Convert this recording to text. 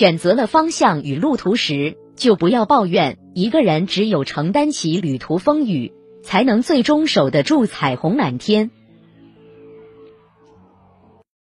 选择了方向与路途时就不要抱怨一个人只有承担起旅途风雨才能最终守得住彩虹满天。